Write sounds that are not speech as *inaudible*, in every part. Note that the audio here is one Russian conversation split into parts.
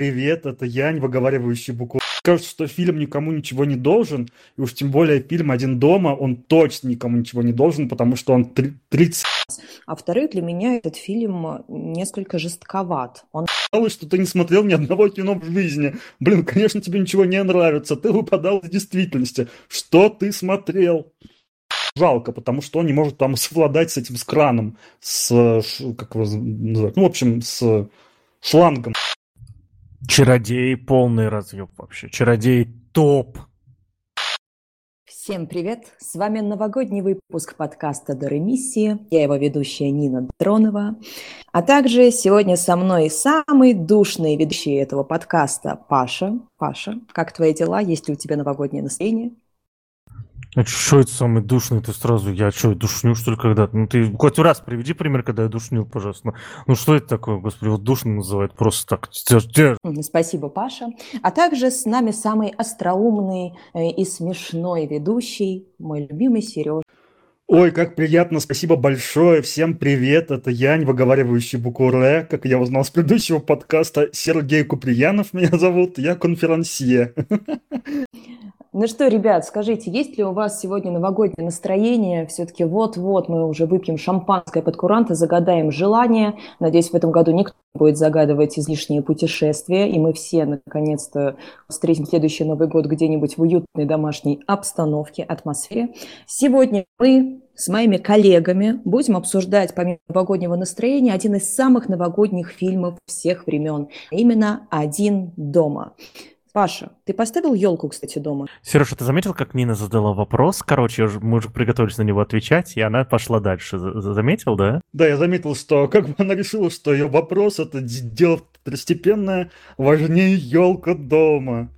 Привет, это Янь, выговаривающий букву. Кажется, что фильм никому ничего не должен, и уж тем более фильм «Один дома», он точно никому ничего не должен, потому что он 30... А во-вторых, для меня этот фильм несколько жестковат. Он... Сказалось, что ты не смотрел ни одного кино в жизни. Блин, конечно, тебе ничего не нравится, ты выпадал из действительности. Что ты смотрел? Жалко, потому что он не может там совладать с этим с краном, с, как его называют, ну, в общем, с шлангом. Чародей полный разъеб вообще. Чародей топ. Всем привет! С вами новогодний выпуск подкаста «Доремиссии». Я его ведущая Нина Дронова. А также сегодня со мной самый душный ведущий этого подкаста Паша. Паша, как твои дела? Есть ли у тебя новогоднее настроение? А что это самый душный? Ты сразу, я что, душню, что ли, когда-то? Ну, ты хоть раз приведи пример, когда я душнил, пожалуйста. Ну, что это такое, господи, вот душно называют просто так. Спасибо, Паша. А также с нами самый остроумный э, и смешной ведущий, мой любимый Сережа. Ой, как приятно, спасибо большое. Всем привет, это Янь, выговаривающий букву Р, как я узнал с предыдущего подкаста. Сергей Куприянов меня зовут, я конферансье. Ну что, ребят, скажите, есть ли у вас сегодня новогоднее настроение? Все-таки вот-вот мы уже выпьем шампанское под куранты, загадаем желание. Надеюсь, в этом году никто не будет загадывать излишние путешествия, и мы все наконец-то встретим следующий Новый год где-нибудь в уютной домашней обстановке, атмосфере. Сегодня мы с моими коллегами будем обсуждать, помимо новогоднего настроения, один из самых новогодних фильмов всех времен. Именно «Один дома». Паша, ты поставил елку, кстати, дома? Сережа, ты заметил, как Нина задала вопрос? Короче, мы уже приготовились на него отвечать, и она пошла дальше. Заметил, да? Да, я заметил, что как бы она решила, что ее вопрос это дело второстепенное, важнее елка дома.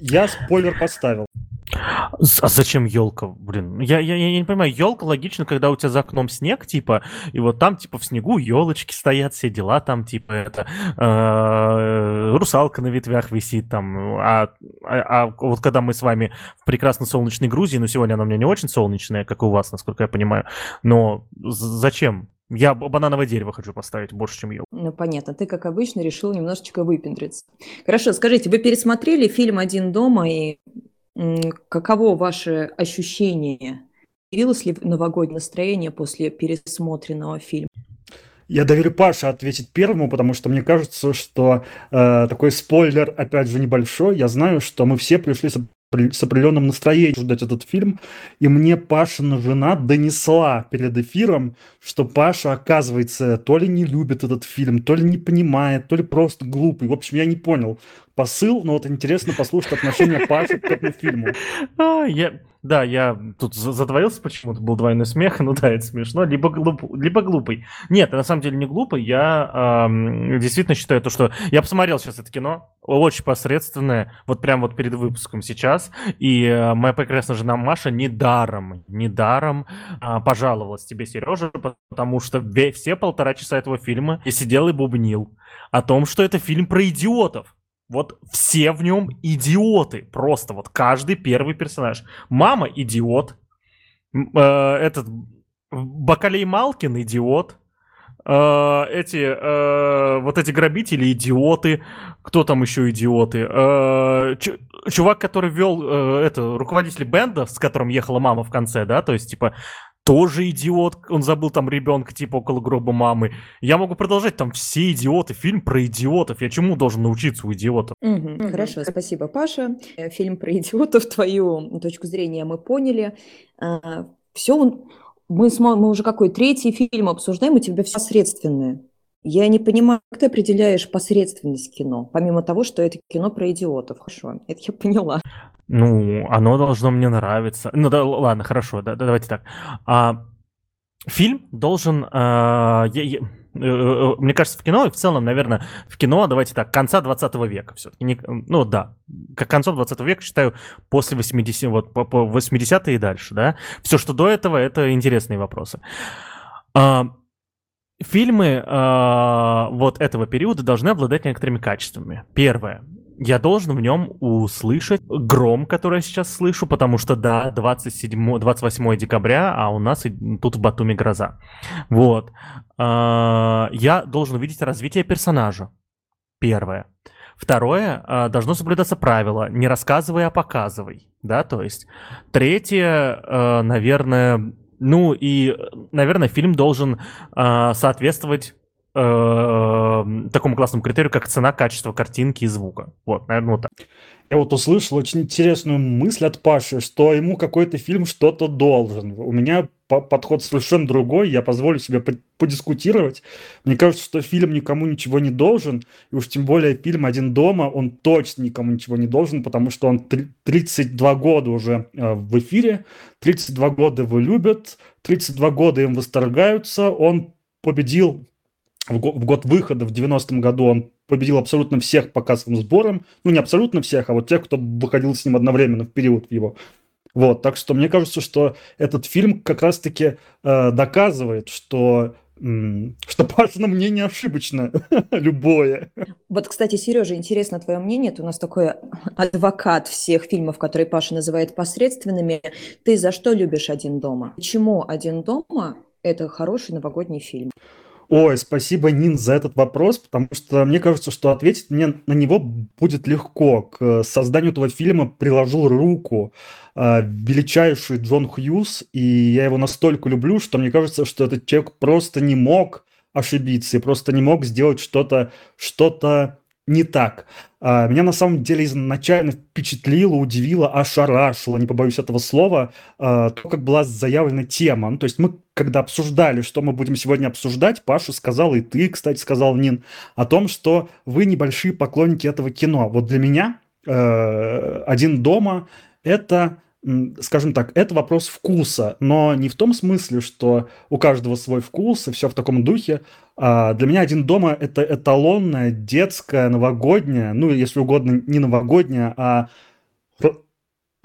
Я спойлер поставил. А зачем елка, блин? Я, я, я не понимаю, елка логично, когда у тебя за окном снег, типа, и вот там, типа, в снегу елочки стоят, все дела там, типа, это, э, русалка на ветвях висит там, а, а, а вот когда мы с вами в прекрасно солнечной Грузии, ну, сегодня она у меня не очень солнечная, как и у вас, насколько я понимаю, но зачем? Я банановое дерево хочу поставить больше, чем елку. Ну, понятно. Ты, как обычно, решил немножечко выпендриться. Хорошо, скажите, вы пересмотрели фильм «Один дома» и Каково ваше ощущение? Появилось ли новогоднее настроение после пересмотренного фильма? Я доверю Паше ответить первому, потому что мне кажется, что э, такой спойлер, опять же, небольшой. Я знаю, что мы все пришли с, с определенным настроением ждать этот фильм, и мне Пашина жена донесла перед эфиром, что Паша, оказывается, то ли не любит этот фильм, то ли не понимает, то ли просто глупый. В общем, я не понял посыл, но вот интересно послушать отношение Паши к этому фильму. А, да, я тут затворился почему-то, был двойной смех, *laughs* ну да, это смешно, либо, глуп, либо глупый. Нет, на самом деле не глупый, я э, действительно считаю то, что... Я посмотрел сейчас это кино, очень посредственное, вот прям вот перед выпуском сейчас, и э, моя прекрасная жена Маша недаром, недаром э, пожаловалась тебе, Сережа, потому что все полтора часа этого фильма я сидел и бубнил о том, что это фильм про идиотов. Вот все в нем идиоты. Просто вот каждый первый персонаж. Мама идиот. Э, этот Бакалей Малкин идиот. Э, эти э, вот эти грабители идиоты. Кто там еще идиоты? Э, чувак, который вел э, это руководитель бенда, с которым ехала мама в конце, да, то есть типа тоже идиот, он забыл там ребенка типа около гроба мамы. Я могу продолжать, там все идиоты, фильм про идиотов. Я чему должен научиться у идиотов? Угу, хорошо, спасибо, Паша. Э, фильм про идиотов, твою точку зрения мы поняли. А, все, мы, мы уже какой третий фильм обсуждаем, у тебя все посредственное. Я не понимаю, как ты определяешь посредственность кино, помимо того, что это кино про идиотов. Хорошо, это я поняла. Ну, оно должно мне нравиться. Ну да, ладно, хорошо, да, давайте так. А, фильм должен, а, я, я, мне кажется, в кино и в целом, наверное, в кино, давайте так, конца 20 века все-таки. ну да, как концом 20 века считаю после 80 вот по, по 80-е и дальше, да. Все, что до этого, это интересные вопросы. А, фильмы а, вот этого периода должны обладать некоторыми качествами. Первое я должен в нем услышать гром, который я сейчас слышу, потому что, да, 27, 28 декабря, а у нас тут в Батуми гроза. Вот. А, я должен увидеть развитие персонажа. Первое. Второе, э, должно соблюдаться правило «не рассказывай, а показывай». Да, то есть. Третье, э, наверное, ну и, наверное, фильм должен соответствовать такому классному критерию, как цена, качество картинки и звука. Вот, наверное, вот так. Я вот услышал очень интересную мысль от Паши, что ему какой-то фильм что-то должен. У меня подход совершенно другой, я позволю себе подискутировать. Мне кажется, что фильм никому ничего не должен, и уж тем более фильм «Один дома», он точно никому ничего не должен, потому что он 32 года уже э, в эфире, 32 года его любят, 32 года им восторгаются, он победил в год выхода в 90-м году он победил абсолютно всех по кассовым сборам. Ну, не абсолютно всех, а вот тех, кто выходил с ним одновременно в период его. Вот, так что мне кажется, что этот фильм как раз-таки э, доказывает, что что Пашина мнение ошибочно, *laughs* любое. Вот, кстати, Сережа, интересно твое мнение. Ты у нас такой адвокат всех фильмов, которые Паша называет посредственными. Ты за что любишь «Один дома»? Почему «Один дома» – это хороший новогодний фильм? Ой, спасибо, Нин, за этот вопрос, потому что мне кажется, что ответить мне на него будет легко. К созданию этого фильма приложил руку э, величайший Джон Хьюз, и я его настолько люблю, что мне кажется, что этот человек просто не мог ошибиться и просто не мог сделать что-то что-то не так. А, меня на самом деле изначально впечатлило, удивило, ошарашило, не побоюсь этого слова, а, то, как была заявлена тема. Ну, то есть мы, когда обсуждали, что мы будем сегодня обсуждать, Паша сказал, и ты, кстати, сказал, Нин, о том, что вы небольшие поклонники этого кино. Вот для меня э, «Один дома» — это скажем так, это вопрос вкуса, но не в том смысле, что у каждого свой вкус и все в таком духе. А для меня «Один дома» — это эталонная, детская, новогодняя, ну, если угодно, не новогодняя, а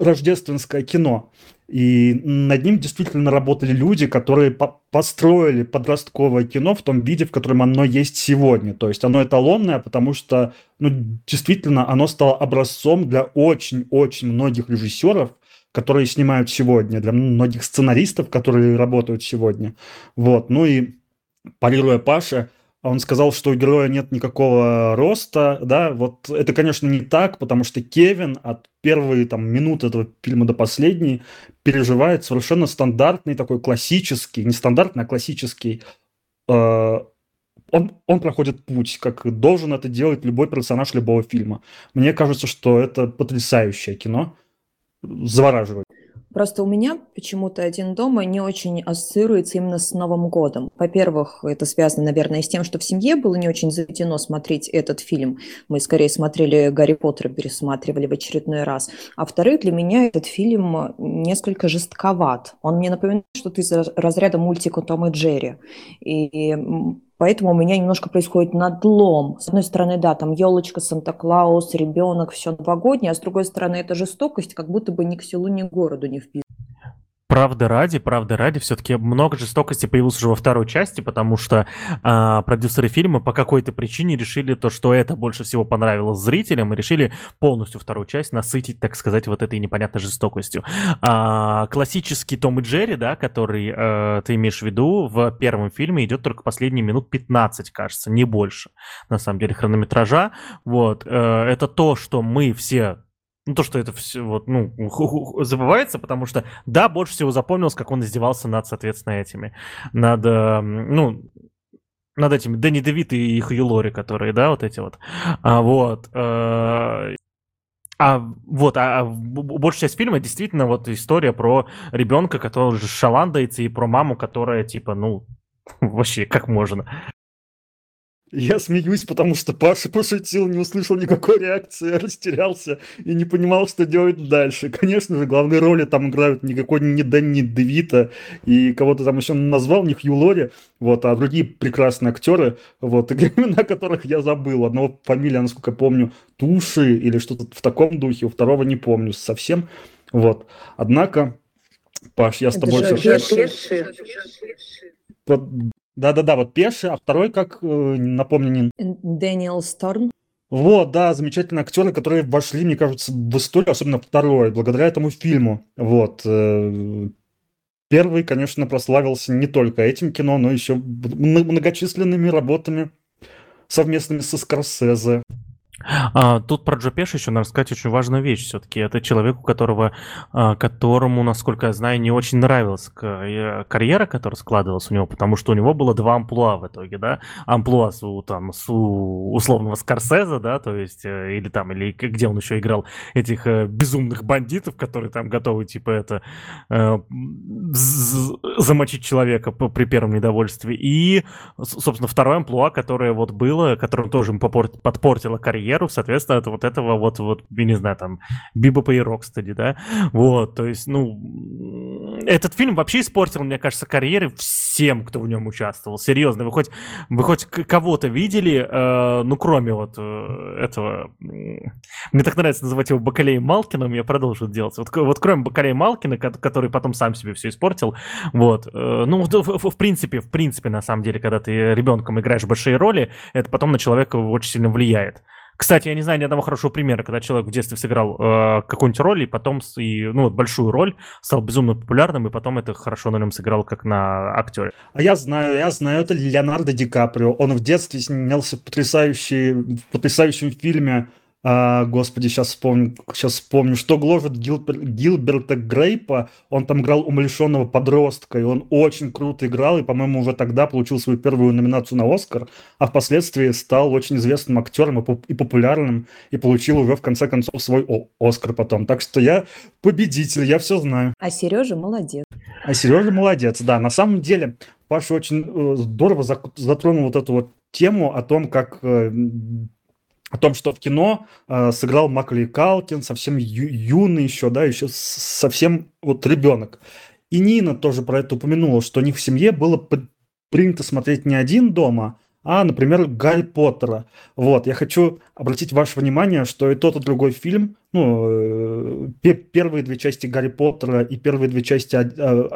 рождественское кино. И над ним действительно работали люди, которые по построили подростковое кино в том виде, в котором оно есть сегодня. То есть оно эталонное, потому что ну, действительно оно стало образцом для очень-очень многих режиссеров, которые снимают сегодня, для многих сценаристов, которые работают сегодня. Вот. Ну и парируя Паша, он сказал, что у героя нет никакого роста, да, вот это, конечно, не так, потому что Кевин от первой там минуты этого фильма до последней переживает совершенно стандартный такой классический, не стандартный, а классический э, он, он проходит путь, как должен это делать любой персонаж любого фильма. Мне кажется, что это потрясающее кино завораживает. Просто у меня почему-то «Один дома» не очень ассоциируется именно с Новым годом. Во-первых, это связано, наверное, с тем, что в семье было не очень заведено смотреть этот фильм. Мы скорее смотрели «Гарри Поттера», пересматривали в очередной раз. А во-вторых, для меня этот фильм несколько жестковат. Он мне напоминает что-то из разряда мультика «Том и Джерри». И Поэтому у меня немножко происходит надлом. С одной стороны, да, там елочка, Санта-Клаус, ребенок, все новогоднее, а с другой стороны, это жестокость, как будто бы ни к селу, ни к городу не вписано. Правда ради, правда ради, все-таки много жестокости появилось уже во второй части, потому что э, продюсеры фильма по какой-то причине решили то, что это больше всего понравилось зрителям, и решили полностью вторую часть насытить, так сказать, вот этой непонятной жестокостью. А, классический Том и Джерри, да, который э, ты имеешь в виду, в первом фильме идет только последние минут 15, кажется, не больше, на самом деле, хронометража. Вот, э, это то, что мы все ну, то, что это все вот, ну, забывается, потому что, да, больше всего запомнилось, как он издевался над, соответственно, этими, над, э, ну, над этими Дэнни Девит и их Юлори, которые, да, вот эти вот. А, вот. Э, а вот, а, а большая часть фильма действительно вот история про ребенка, который шаландается, и про маму, которая типа, ну, *laughs* вообще, как можно. Я смеюсь, потому что Паша пошутил, не услышал никакой реакции, *laughs* растерялся и не понимал, что делать дальше. Конечно же, главные роли там играют никакой не Дэнни Девита и кого-то там еще назвал, не Хью Лори, вот, а другие прекрасные актеры, вот, *laughs* имена которых я забыл. Одного фамилия, насколько помню, Туши или что-то в таком духе, у второго не помню совсем, вот. Однако, Паш, я с тобой... Под... Да-да-да, вот первый, а второй, как, э, напомни, Нин? Дэниел Сторн. Вот, да, замечательные актеры, которые вошли, мне кажется, в историю, особенно второй, благодаря этому фильму. Вот. Э, первый, конечно, прославился не только этим кино, но еще многочисленными работами совместными со Скорсезе. А, тут про Джо Пеш еще надо сказать очень важную вещь все-таки. Это человек, у которого, а, которому, насколько я знаю, не очень нравилась э, карьера, которая складывалась у него, потому что у него было два амплуа в итоге, да. Амплуа с, у, там, с условного Скорсеза, да, то есть, э, или там, или где он еще играл этих э, безумных бандитов, которые там готовы, типа, это, замочить человека при первом недовольстве. И, собственно, второе амплуа, которое вот было, которым тоже подпортило карьеру, карьеру, соответственно, от вот этого вот, вот, я не знаю, там, Бибопа и Рокстеди, да, вот, то есть, ну, этот фильм вообще испортил, мне кажется, карьеры всем, кто в нем участвовал, серьезно, вы хоть, вы хоть кого-то видели, э, ну, кроме вот э, этого, мне так нравится называть его Бакалеем Малкиным, я продолжу делать, вот, вот кроме Бакалея Малкина, который потом сам себе все испортил, вот, э, ну, в, в, в принципе, в принципе, на самом деле, когда ты ребенком играешь большие роли, это потом на человека очень сильно влияет. Кстати, я не знаю ни одного хорошего примера, когда человек в детстве сыграл э, какую-нибудь роль, и потом, и, ну, вот большую роль, стал безумно популярным, и потом это хорошо на нем сыграл, как на актере. А я знаю, я знаю, это Леонардо Ди Каприо. Он в детстве снялся в, потрясающий, в потрясающем фильме а, господи, сейчас вспомню, сейчас вспомню, что гложет Гилбер, Гилберта Грейпа. Он там играл умалишенного подростка, и он очень круто играл, и, по-моему, уже тогда получил свою первую номинацию на Оскар, а впоследствии стал очень известным актером и, и популярным, и получил уже, в конце концов, свой О Оскар потом. Так что я победитель, я все знаю. А Сережа молодец. А Сережа молодец, да. На самом деле, Паша очень э, здорово затронул вот эту вот тему о том, как э, о том, что в кино э, сыграл Макли Калкин, совсем ю- юный еще, да, еще совсем вот ребенок. И Нина тоже про это упомянула, что у них в семье было принято смотреть не один дома, а, например, Гарри Поттера. Вот, я хочу обратить ваше внимание, что и тот, и другой фильм, ну, э, первые две части Гарри Поттера и первые две части э,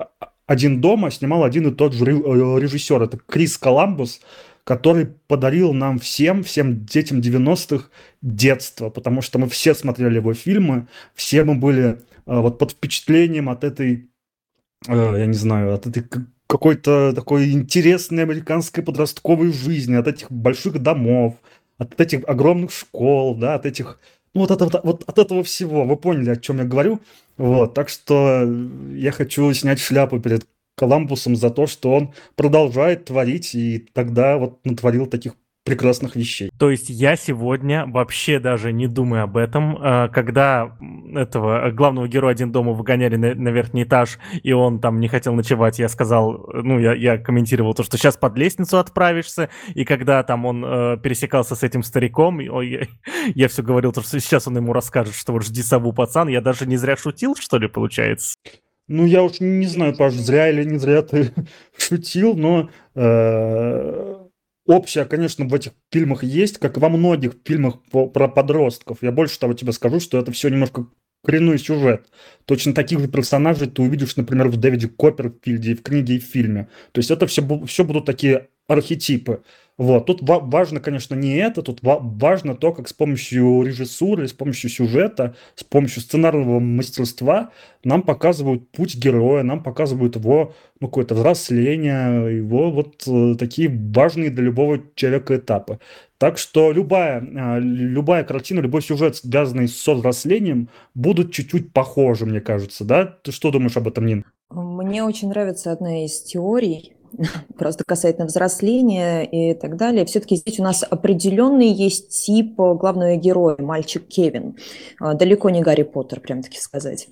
«Один дома» снимал один и тот же э, режиссер. Это Крис Коламбус, который подарил нам всем, всем детям 90-х детство, потому что мы все смотрели его фильмы, все мы были э, вот под впечатлением от этой, э, я не знаю, от этой какой-то такой интересной американской подростковой жизни, от этих больших домов, от этих огромных школ, да, от этих, ну вот, это, вот от этого всего. Вы поняли, о чем я говорю? Вот, так что я хочу снять шляпу перед Коламбусом за то, что он продолжает творить и тогда вот натворил таких прекрасных вещей. То есть я сегодня вообще даже не думаю об этом. А, когда этого главного героя один дома выгоняли на, на верхний этаж, и он там не хотел ночевать, я сказал, ну, я, я комментировал то, что сейчас под лестницу отправишься, и когда там он э, пересекался с этим стариком, ой, я, я все говорил, то, что сейчас он ему расскажет, что вот жди сову, пацан, я даже не зря шутил, что ли, получается? Ну, я уж не знаю, Паш, зря или не зря ты *laughs* шутил, но э, общее, конечно, в этих фильмах есть, как во многих фильмах про подростков. Я больше того тебе скажу, что это все немножко коренной сюжет. Точно таких же персонажей ты увидишь, например, в Дэвиде Копперфильде, в книге и в фильме. То есть это все, все будут такие архетипы. Вот. Тут ва- важно, конечно, не это, тут ва- важно то, как с помощью режиссуры, с помощью сюжета, с помощью сценарного мастерства нам показывают путь героя, нам показывают его ну, какое-то взросление, его вот э, такие важные для любого человека этапы. Так что любая, э, любая картина, любой сюжет, связанный с взрослением, будут чуть-чуть похожи, мне кажется, да? Ты что думаешь об этом, Нин? Мне очень нравится одна из теорий, просто касательно взросления и так далее. Все-таки здесь у нас определенный есть тип главного героя, мальчик Кевин. А, далеко не Гарри Поттер, прям таки сказать.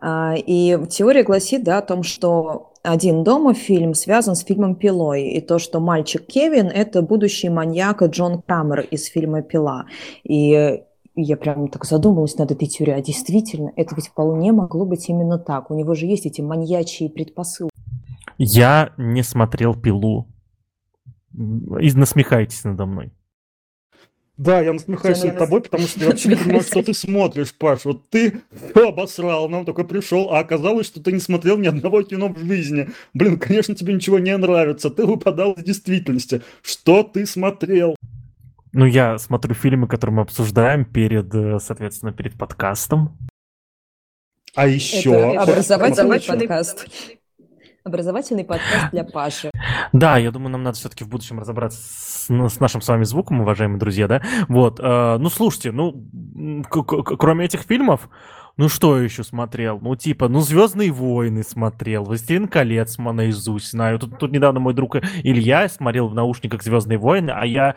А, и теория гласит да, о том, что «Один дома» фильм связан с фильмом «Пилой», и то, что мальчик Кевин – это будущий маньяк Джон Крамер из фильма «Пила». И я прям так задумалась над этой теорией, а действительно, это ведь вполне могло быть именно так. У него же есть эти маньячьи предпосылки. Я не смотрел пилу. И насмехайтесь надо мной. Да, я насмехаюсь над тобой, потому что я вообще не понимаю, что ты смотришь, Паш. Вот ты *laughs* обосрал, нам такой пришел, а оказалось, что ты не смотрел ни одного кино в жизни. Блин, конечно, тебе ничего не нравится, ты выпадал из действительности. Что ты смотрел? Ну, я смотрю фильмы, которые мы обсуждаем перед, э, соответственно, перед подкастом. А еще... Это образовательный подкаст. Образовательный подкаст для Паши. Да, я думаю, нам надо все-таки в будущем разобраться с, ну, с нашим с вами звуком, уважаемые друзья, да? Вот, э, ну, слушайте, ну, кроме этих фильмов, ну что еще смотрел? Ну типа, ну Звездные войны смотрел, Властелин колец наизусть знаю. Тут, тут недавно мой друг Илья смотрел в наушниках Звездные войны, а я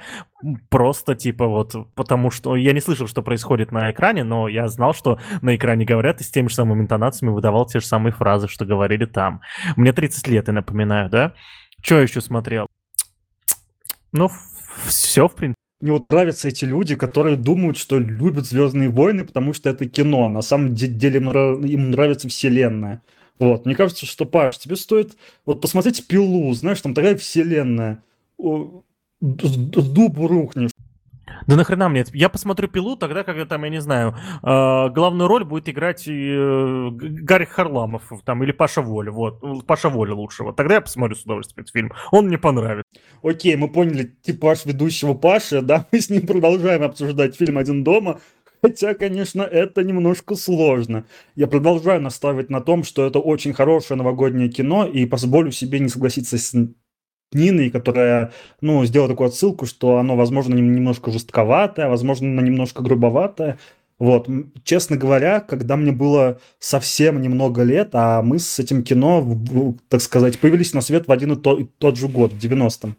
просто типа вот, потому что я не слышал, что происходит на экране, но я знал, что на экране говорят и с теми же самыми интонациями выдавал те же самые фразы, что говорили там. Мне 30 лет, я напоминаю, да? Что еще смотрел? Ну, все, в принципе. Мне вот нравятся эти люди, которые думают, что любят Звездные войны, потому что это кино. На самом деле им нравится вселенная. Вот. Мне кажется, что, Паш, тебе стоит вот посмотреть «Пилу», знаешь, там такая вселенная. Дубу рухнешь. Да нахрена мне это? Я посмотрю «Пилу» тогда, когда там, я не знаю, э, главную роль будет играть э, Гарри Харламов там, или Паша Воля. Вот, Паша Воля лучшего. Тогда я посмотрю с удовольствием этот фильм. Он мне понравится. Окей, мы поняли типаж ведущего Паши, да, *laughs* мы с ним продолжаем обсуждать фильм «Один дома». Хотя, конечно, это немножко сложно. Я продолжаю настаивать на том, что это очень хорошее новогоднее кино, и позволю себе не согласиться с Ниной, которая, ну, сделала такую отсылку, что оно, возможно, немножко жестковатое, возможно, немножко грубоватое. Вот, честно говоря, когда мне было совсем немного лет, а мы с этим кино, так сказать, появились на свет в один и тот, и тот же год, в 90-м.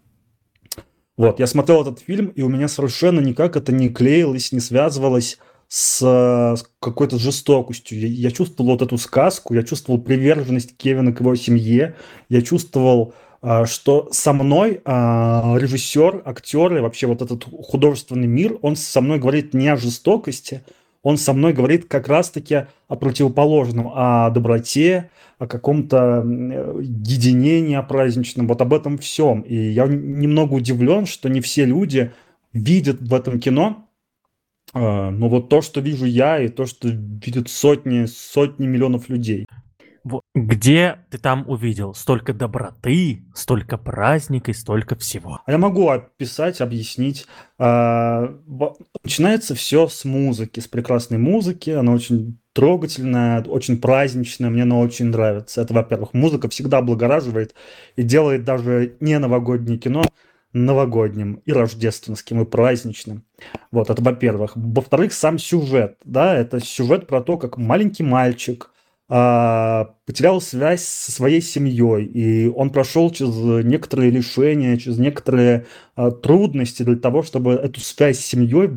Вот, я смотрел этот фильм, и у меня совершенно никак это не клеилось, не связывалось с, какой-то жестокостью. Я, я чувствовал вот эту сказку, я чувствовал приверженность Кевина к его семье, я чувствовал что со мной а, режиссер, актер и вообще вот этот художественный мир, он со мной говорит не о жестокости, он со мной говорит как раз-таки о противоположном, о доброте, о каком-то единении, о праздничном, вот об этом всем. И я немного удивлен, что не все люди видят в этом кино, а, но вот то, что вижу я, и то, что видят сотни, сотни миллионов людей. Где ты там увидел столько доброты, столько праздника и столько всего? А я могу описать, объяснить. А, начинается все с музыки, с прекрасной музыки. Она очень трогательная, очень праздничная, мне она очень нравится. Это, во-первых, музыка всегда облагораживает и делает даже не новогоднее кино новогодним и рождественским, и праздничным. Вот, это во-первых. Во-вторых, сам сюжет, да, это сюжет про то, как маленький мальчик потерял связь со своей семьей, и он прошел через некоторые лишения, через некоторые а, трудности для того, чтобы эту связь с семьей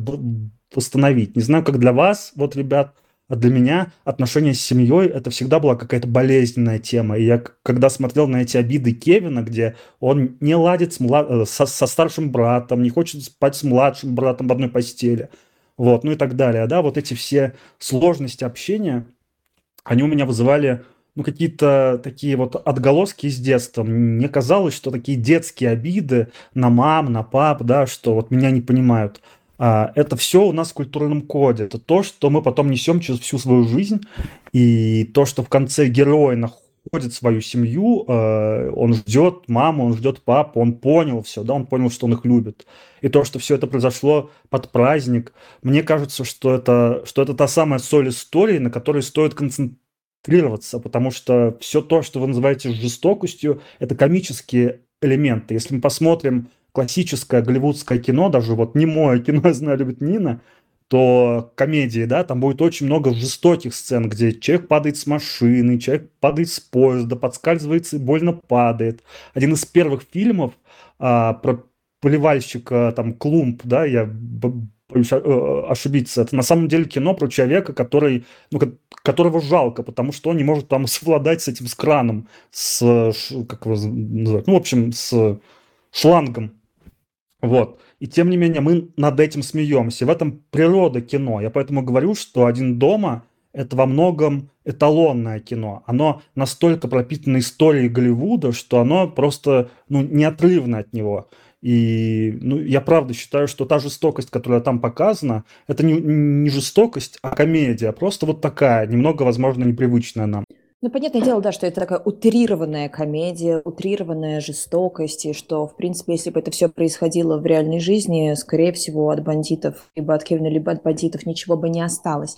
восстановить. Не знаю, как для вас, вот, ребят, а для меня отношения с семьей это всегда была какая-то болезненная тема. И я когда смотрел на эти обиды Кевина, где он не ладит с млад... Э, со, со старшим братом, не хочет спать с младшим братом в одной постели, вот, ну и так далее, да, вот эти все сложности общения – они у меня вызывали ну, какие-то такие вот отголоски из детства. Мне казалось, что такие детские обиды на мам, на пап, да, что вот меня не понимают. А, это все у нас в культурном коде. Это то, что мы потом несем через всю свою жизнь. И то, что в конце герой находит свою семью, э, он ждет маму, он ждет папу, он понял все, да, он понял, что он их любит. И то, что все это произошло под праздник, мне кажется, что это, что это та самая соль истории, на которой стоит концентрироваться, потому что все то, что вы называете жестокостью, это комические элементы. Если мы посмотрим классическое голливудское кино, даже вот не мое кино, я знаю, любит Нина, то комедии, да, там будет очень много жестоких сцен, где человек падает с машины, человек падает с поезда, подскальзывается и больно падает. Один из первых фильмов а, про поливальщика, там, Клумп, да, я боюсь э, ошибиться. Это на самом деле кино про человека, который, ну, которого жалко, потому что он не может там *laughs* совладать с этим с краном, с, как его называют, ну, в общем, с шлангом. Вот. И тем не менее мы над этим смеемся. В этом природа кино. Я поэтому говорю, что «Один дома» — это во многом эталонное кино. Оно настолько пропитано историей Голливуда, что оно просто ну, неотрывно от него. И ну, я правда считаю, что та жестокость, которая там показана, это не, не жестокость, а комедия. Просто вот такая, немного, возможно, непривычная нам. Ну, понятное дело, да, что это такая утрированная комедия, утрированная жестокость, и что, в принципе, если бы это все происходило в реальной жизни, скорее всего, от бандитов, либо от Кевина, либо от бандитов ничего бы не осталось.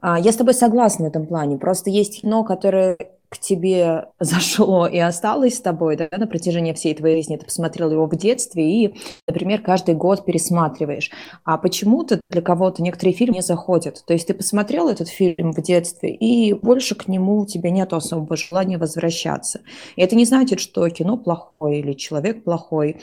А, я с тобой согласна в этом плане. Просто есть кино, которое к тебе *laughs* зашло и осталось с тобой да, на протяжении всей твоей жизни. Ты посмотрел его в детстве и, например, каждый год пересматриваешь. А почему-то для кого-то некоторые фильмы не заходят. То есть ты посмотрел этот фильм в детстве, и больше к нему у тебя нет особого желания возвращаться. И это не значит, что кино плохое или человек плохой.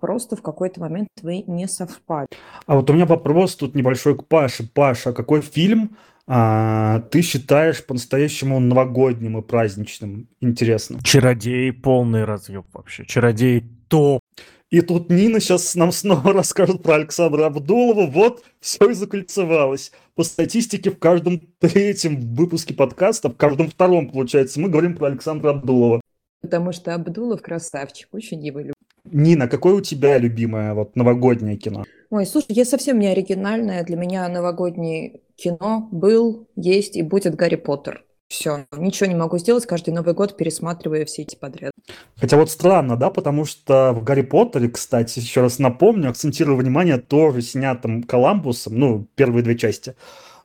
Просто в какой-то момент вы не совпали. А вот у меня вопрос тут небольшой к Паше. Паша, какой фильм а, ты считаешь по-настоящему новогодним и праздничным? Интересно. Чародей полный разъеб вообще. Чародей топ. И тут Нина сейчас нам снова *laughs* расскажет про Александра Абдулова. Вот, все и закольцевалось. По статистике, в каждом третьем выпуске подкаста, в каждом втором, получается, мы говорим про Александра Абдулова. Потому что Абдулов красавчик, очень его люблю. Нина, какое у тебя любимое вот новогоднее кино? Ой, слушай, я совсем не оригинальная. Для меня новогоднее кино был, есть и будет Гарри Поттер. Все, ничего не могу сделать, каждый Новый год пересматриваю все эти подряд. Хотя вот странно, да, потому что в Гарри Поттере, кстати, еще раз напомню, акцентирую внимание, тоже снятым Коламбусом, ну, первые две части,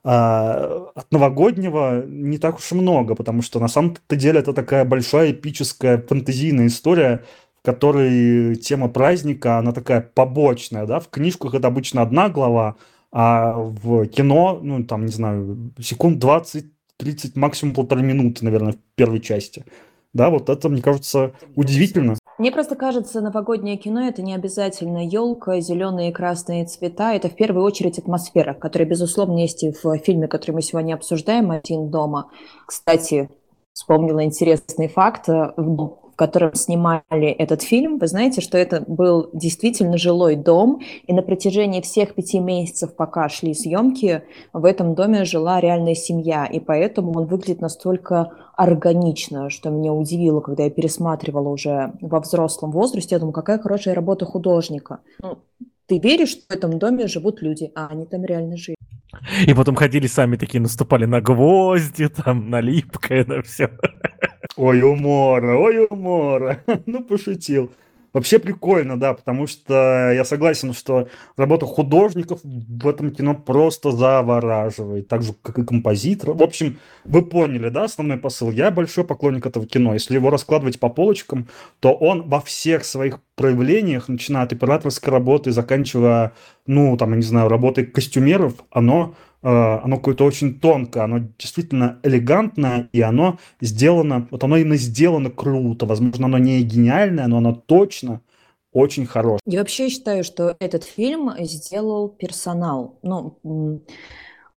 а, от новогоднего не так уж и много, потому что на самом-то деле это такая большая эпическая фэнтезийная история, в которой тема праздника, она такая побочная, да, в книжках это обычно одна глава, а в кино, ну, там, не знаю, секунд 20 30, максимум полторы минуты, наверное, в первой части. Да, вот это, мне кажется, удивительно. Мне просто кажется, новогоднее кино это не обязательно елка, зеленые и красные цвета. Это в первую очередь атмосфера, которая, безусловно, есть и в фильме, который мы сегодня обсуждаем, «Один дома». Кстати, вспомнила интересный факт в котором снимали этот фильм, вы знаете, что это был действительно жилой дом, и на протяжении всех пяти месяцев, пока шли съемки, в этом доме жила реальная семья, и поэтому он выглядит настолько органично, что меня удивило, когда я пересматривала уже во взрослом возрасте, я думаю, какая хорошая работа художника. Ну, ты веришь, что в этом доме живут люди, а они там реально жили. И потом ходили сами такие, наступали на гвозди, там, на липкое, на все. Ой, умора, ой, умора. *laughs* ну, пошутил. Вообще прикольно, да, потому что я согласен, что работа художников в этом кино просто завораживает, так же, как и композитор. В общем, вы поняли, да, основной посыл. Я большой поклонник этого кино. Если его раскладывать по полочкам, то он во всех своих проявлениях, начиная от операторской работы, заканчивая, ну, там, я не знаю, работой костюмеров, оно оно какое-то очень тонкое, оно действительно элегантное, и оно сделано, вот оно именно сделано круто. Возможно, оно не гениальное, но оно точно очень хорошее. Я вообще считаю, что этот фильм сделал персонал. Ну,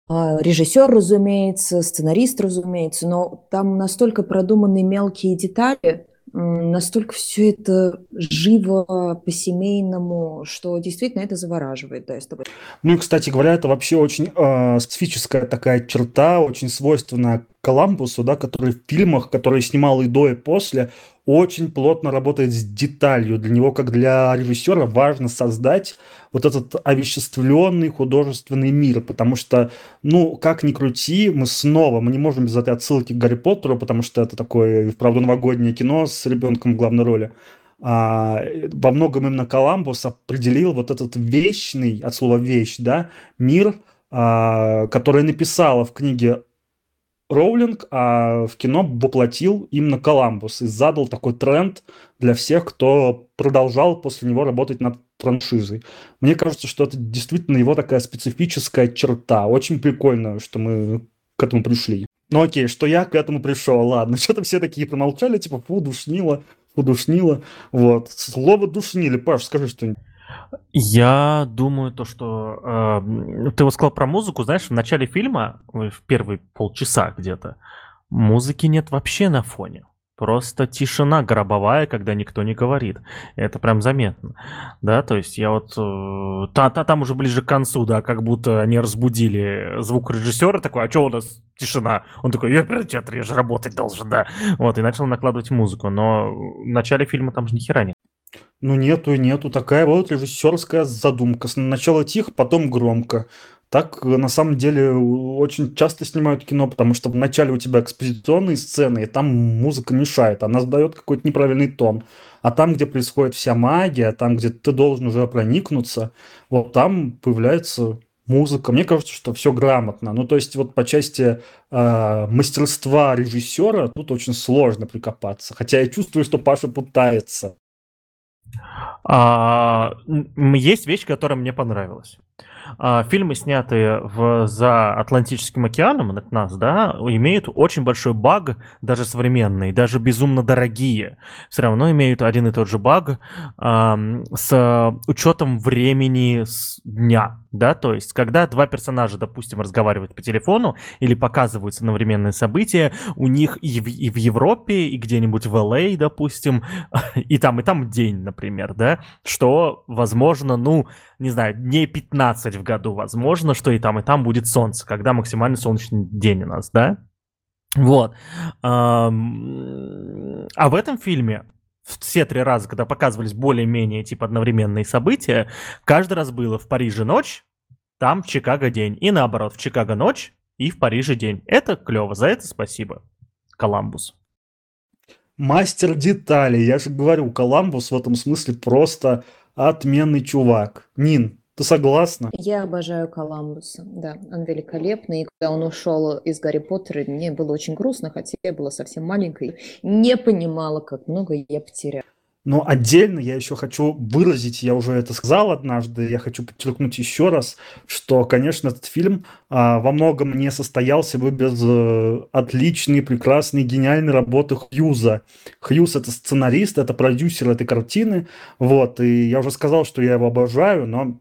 а, режиссер, разумеется, сценарист, разумеется, но там настолько продуманы мелкие детали, настолько все это живо, по-семейному, что действительно это завораживает, да, я с тобой. Ну и, кстати говоря, это вообще очень э, специфическая такая черта, очень свойственная Коламбусу, да, который в фильмах, которые снимал и до, и после, очень плотно работает с деталью. Для него, как для режиссера, важно создать вот этот овеществленный художественный мир, потому что, ну, как ни крути, мы снова, мы не можем без этой отсылки к Гарри Поттеру, потому что это такое, вправду, новогоднее кино с ребенком в главной роли. А, во многом именно Коламбус определил вот этот вечный, от слова вещь, да, мир, а, который написала в книге Роулинг, а в кино воплотил именно Коламбус и задал такой тренд для всех, кто продолжал после него работать над франшизой. Мне кажется, что это действительно его такая специфическая черта. Очень прикольно, что мы к этому пришли. Ну окей, что я к этому пришел, ладно. *laughs* Что-то все такие промолчали, типа, фу, душнило, фу, душнило. Вот. Слово душнили. Паш, скажи что-нибудь. Я думаю, то, что э, ты вот сказал про музыку, знаешь, в начале фильма, в первые полчаса где-то, музыки нет вообще на фоне. Просто тишина гробовая, когда никто не говорит. Это прям заметно. Да, то есть я вот... Э, та, та, там уже ближе к концу, да, как будто они разбудили звук режиссера такой, а что у нас тишина? Он такой, я я же работать должен, да. Вот, и начал накладывать музыку. Но в начале фильма там же ни хера нет. Ну нету, нету. Такая вот режиссерская задумка. Сначала тихо, потом громко. Так на самом деле очень часто снимают кино, потому что вначале у тебя экспозиционные сцены, и там музыка мешает, она задает какой-то неправильный тон. А там, где происходит вся магия, там, где ты должен уже проникнуться, вот там появляется музыка. Мне кажется, что все грамотно. Ну, то есть вот по части э, мастерства режиссера тут очень сложно прикопаться. Хотя я чувствую, что Паша пытается. А, есть вещь, которая мне понравилась. А, фильмы, снятые в, за Атлантическим океаном от нас, да, имеют очень большой баг, даже современные, даже безумно дорогие. Все равно имеют один и тот же баг а, с учетом времени с дня, да, то есть, когда два персонажа, допустим, разговаривают по телефону или показывают современные события, у них и в, и в Европе, и где-нибудь в Л.А., допустим, *laughs* и там, и там день, например, да, что, возможно, ну, не знаю, дней 15 в году, возможно, что и там, и там будет солнце, когда максимальный солнечный день у нас, да? Вот. А в этом фильме все три раза, когда показывались более-менее типа одновременные события, каждый раз было в Париже ночь, там в Чикаго день. И наоборот, в Чикаго ночь и в Париже день. Это клево, за это спасибо. Коламбус. Мастер деталей. Я же говорю, Коламбус в этом смысле просто отменный чувак. Нин, ты согласна? Я обожаю Коламбуса, да, он великолепный. И когда он ушел из Гарри Поттера, мне было очень грустно, хотя я была совсем маленькой, не понимала, как много я потеряла. Но отдельно я еще хочу выразить, я уже это сказал однажды, я хочу подчеркнуть еще раз, что, конечно, этот фильм а, во многом не состоялся бы без а, отличной, прекрасной, гениальной работы Хьюза. Хьюз – это сценарист, это продюсер этой картины, вот, и я уже сказал, что я его обожаю, но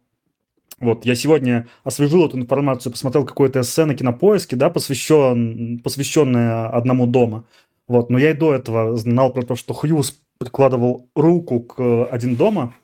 вот, я сегодня освежил эту информацию, посмотрел какое-то эссе на Кинопоиске, да, посвящен, посвященное одному дома. Вот, но я и до этого знал про то, что Хьюз прикладывал руку к «Один дома».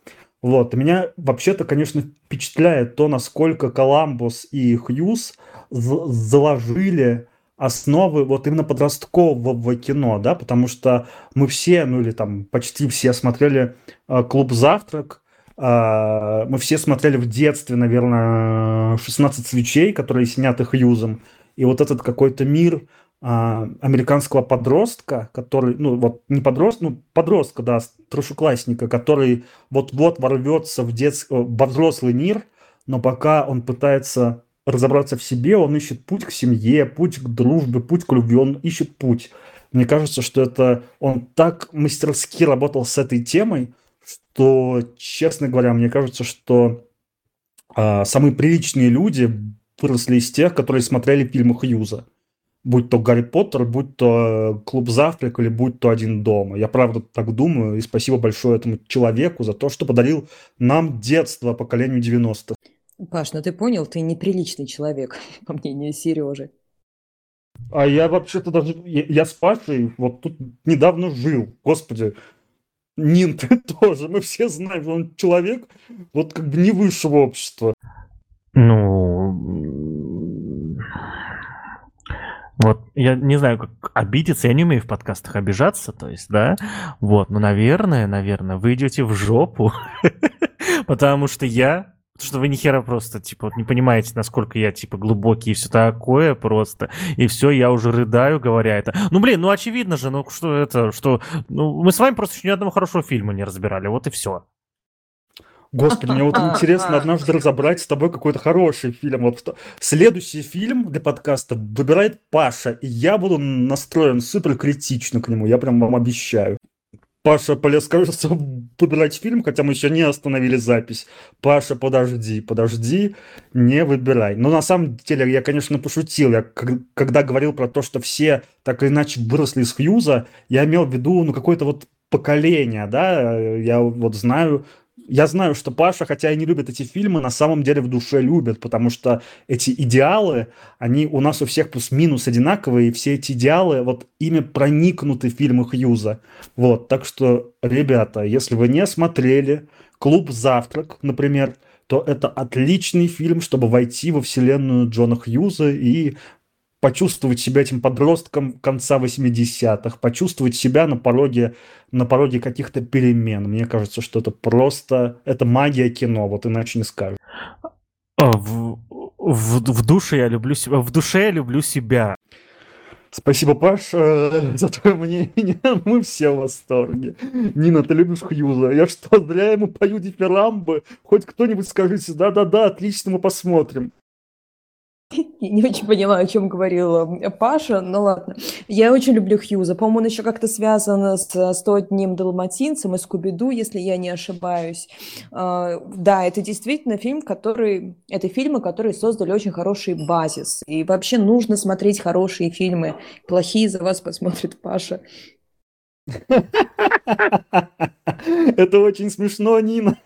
Вот. Меня вообще-то, конечно, впечатляет то, насколько Коламбус и Хьюз заложили основы вот именно подросткового кино, да, потому что мы все, ну или там почти все смотрели э, «Клуб завтрак», э, мы все смотрели в детстве, наверное, «16 свечей», которые сняты Хьюзом, и вот этот какой-то мир – а, американского подростка, который, ну вот не подростка, ну подростка, да, старшеклассника, который вот-вот ворвется в, детский, во взрослый мир, но пока он пытается разобраться в себе, он ищет путь к семье, путь к дружбе, путь к любви, он ищет путь. Мне кажется, что это он так мастерски работал с этой темой, что, честно говоря, мне кажется, что а, самые приличные люди выросли из тех, которые смотрели фильмы Хьюза будь то Гарри Поттер, будь то э, Клуб Завтрак или будь то Один дома. Я правда так думаю, и спасибо большое этому человеку за то, что подарил нам детство поколению 90-х. Паш, ну ты понял, ты неприличный человек, *laughs* по мнению Сережи. А я вообще-то даже... Я, я с Пашей вот тут недавно жил. Господи, Нин, ты *laughs* тоже. Мы все знаем, он человек вот как бы не высшего общества. Ну, вот, я не знаю, как обидеться, я не умею в подкастах обижаться, то есть, да, вот, но, наверное, наверное, вы идете в жопу, *laughs* потому что я, что вы нихера просто, типа, вот не понимаете, насколько я, типа, глубокий и все такое просто, и все, я уже рыдаю, говоря это. Ну, блин, ну, очевидно же, ну, что это, что, ну, мы с вами просто еще ни одного хорошего фильма не разбирали, вот и все. Господи, мне вот *laughs* интересно однажды разобрать с тобой какой-то хороший фильм. Вот следующий фильм для подкаста выбирает Паша, и я буду настроен супер критично к нему, я прям вам обещаю. Паша полез, кажется, выбирать фильм, хотя мы еще не остановили запись. Паша, подожди, подожди, не выбирай. Но на самом деле я, конечно, пошутил. Я когда говорил про то, что все так или иначе выросли из Хьюза, я имел в виду, ну, какое-то вот поколение, да, я вот знаю я знаю, что Паша, хотя и не любит эти фильмы, на самом деле в душе любит, потому что эти идеалы, они у нас у всех плюс-минус одинаковые, и все эти идеалы, вот ими проникнуты в фильмы Хьюза. Вот, так что, ребята, если вы не смотрели «Клуб завтрак», например, то это отличный фильм, чтобы войти во вселенную Джона Хьюза и почувствовать себя этим подростком конца 80-х, почувствовать себя на пороге, на пороге каких-то перемен. Мне кажется, что это просто, это магия кино, вот иначе не скажешь. А, в, в, в душе я люблю себя, в душе я люблю себя. Спасибо, Паша, *laughs* за твое мнение. *laughs* Мы все в восторге. Нина, ты любишь Хьюза? Я что, зря ему пою дифирамбы? Хоть кто-нибудь скажите, да-да-да, отлично, мы посмотрим. *laughs* Я не очень поняла, о чем говорил э, Паша, но ладно. Я очень люблю Хьюза. По-моему, он еще как-то связан с 100 одним далматинцем и Скуби-Ду, если я не ошибаюсь. А, да, это действительно фильм, который... Это фильмы, которые создали очень хороший базис. И вообще нужно смотреть хорошие фильмы. Плохие за вас посмотрит Паша. Это очень смешно, Нина.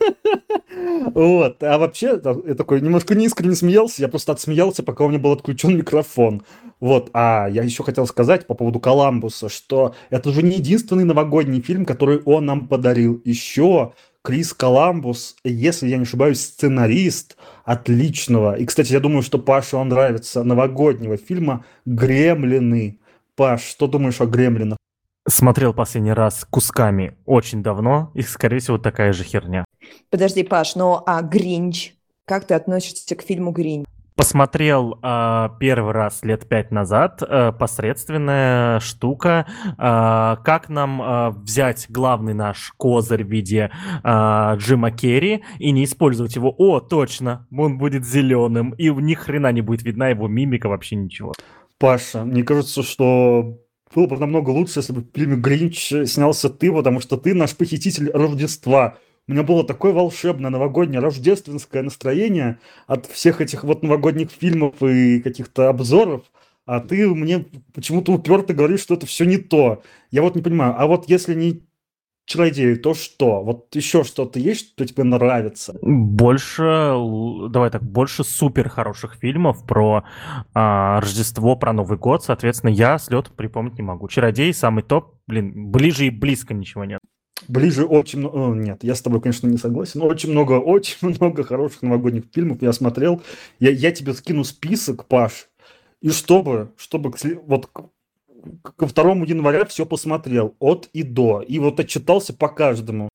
Вот. А вообще, я такой немножко неискренне смеялся. Я просто отсмеялся, пока у меня был отключен микрофон. Вот. А я еще хотел сказать по поводу Коламбуса, что это уже не единственный новогодний фильм, который он нам подарил. Еще Крис Коламбус, если я не ошибаюсь, сценарист отличного. И, кстати, я думаю, что Паше он нравится новогоднего фильма «Гремлины». Паш, что думаешь о «Гремлинах»? Смотрел последний раз кусками очень давно, и, скорее всего, такая же херня. Подожди, Паш, ну а Гринч? Как ты относишься к фильму Гринч? Посмотрел э, первый раз лет пять назад, э, посредственная штука. Э, как нам э, взять главный наш козырь в виде э, Джима Керри и не использовать его? О, точно, он будет зеленым, и ни хрена не будет видна его мимика, вообще ничего. Паша, мне кажется, что было бы намного лучше, если бы в фильме «Гринч» снялся ты, потому что ты наш похититель Рождества. У меня было такое волшебное новогоднее рождественское настроение от всех этих вот новогодних фильмов и каких-то обзоров, а ты мне почему-то уперто говоришь, что это все не то. Я вот не понимаю, а вот если не чародеи, то что? Вот еще что-то есть, что тебе нравится? Больше, давай так, больше супер хороших фильмов про а, Рождество, про Новый год. Соответственно, я с лета припомнить не могу. Чародей самый топ, блин, ближе и близко ничего нет. Ближе очень много... Нет, я с тобой, конечно, не согласен. Но очень много, *laughs* очень много хороших новогодних фильмов я смотрел. Я, я тебе скину список, Паш. И чтобы, чтобы вот ко 2 января все посмотрел от и до. И вот отчитался по каждому.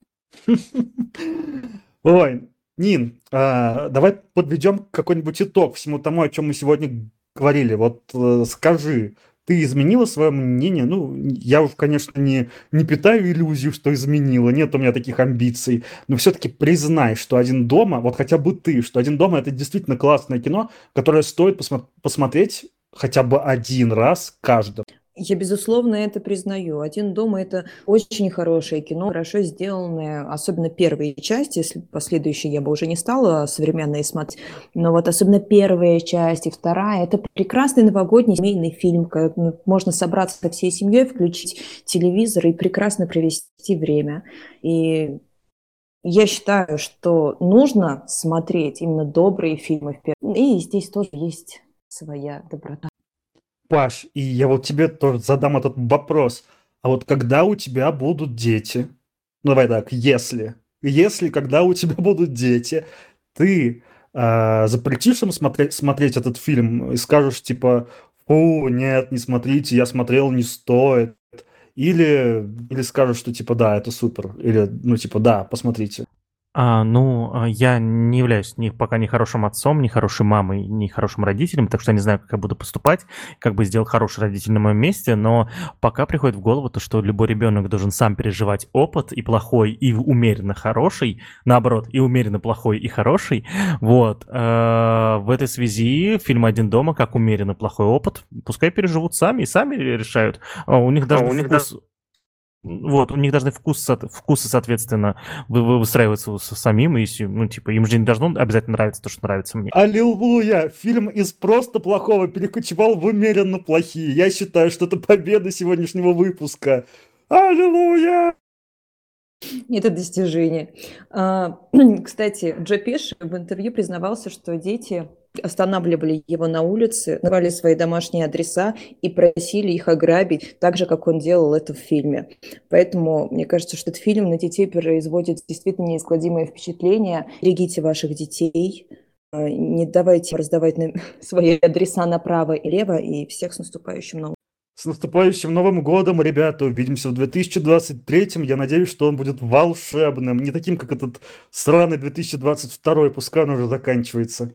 *laughs* Ой, Нин, а, давай подведем какой-нибудь итог всему тому, о чем мы сегодня говорили. Вот э, скажи, ты изменила свое мнение? Ну, я уж, конечно, не, не питаю иллюзию, что изменила, нет у меня таких амбиций, но все-таки признай, что «Один дома», вот хотя бы ты, что «Один дома» — это действительно классное кино, которое стоит посмо- посмотреть хотя бы один раз каждому. Я, безусловно, это признаю. «Один дома» — это очень хорошее кино, хорошо сделанное, особенно первые части, если последующие я бы уже не стала современные смотреть, но вот особенно первая часть и вторая — это прекрасный новогодний семейный фильм, когда ну, можно собраться со всей семьей, включить телевизор и прекрасно провести время. И я считаю, что нужно смотреть именно добрые фильмы. И здесь тоже есть своя доброта. Паш, и я вот тебе тоже задам этот вопрос. А вот когда у тебя будут дети, ну давай так, если, если когда у тебя *laughs* будут дети, ты э, запретишь им смотреть, смотреть этот фильм и скажешь типа, фу, нет, не смотрите, я смотрел, не стоит. Или, или скажешь, что типа, да, это супер. Или, ну, типа, да, посмотрите. А, ну, а, я не являюсь ни, пока ни хорошим отцом, ни хорошей мамой, ни хорошим родителем, так что я не знаю, как я буду поступать, как бы сделать хороший родитель на моем месте, но пока приходит в голову то, что любой ребенок должен сам переживать опыт и плохой, и умеренно хороший, наоборот, и умеренно плохой, и хороший. Вот. А, в этой связи фильм «Один дома» как умеренно плохой опыт, пускай переживут сами и сами решают. А у них даже у них вкус... Вот, у них должны вкус, вкусы, соответственно, выстраиваться самим, и, ну, типа, им же не должно обязательно нравиться то, что нравится мне. Аллилуйя! Фильм из просто плохого перекочевал в умеренно плохие. Я считаю, что это победа сегодняшнего выпуска. Аллилуйя! Это достижение. А, *clears throat* кстати, Джо Пеш в интервью признавался, что дети останавливали его на улице, называли свои домашние адреса и просили их ограбить, так же, как он делал это в фильме. Поэтому мне кажется, что этот фильм на детей производит действительно неискладимое впечатление. Берегите ваших детей, а, не давайте раздавать *laughs* свои адреса направо и лево, и всех с наступающим новым. С наступающим Новым годом, ребята! Увидимся в 2023 Я надеюсь, что он будет волшебным. Не таким, как этот сраный 2022 пускай он уже заканчивается.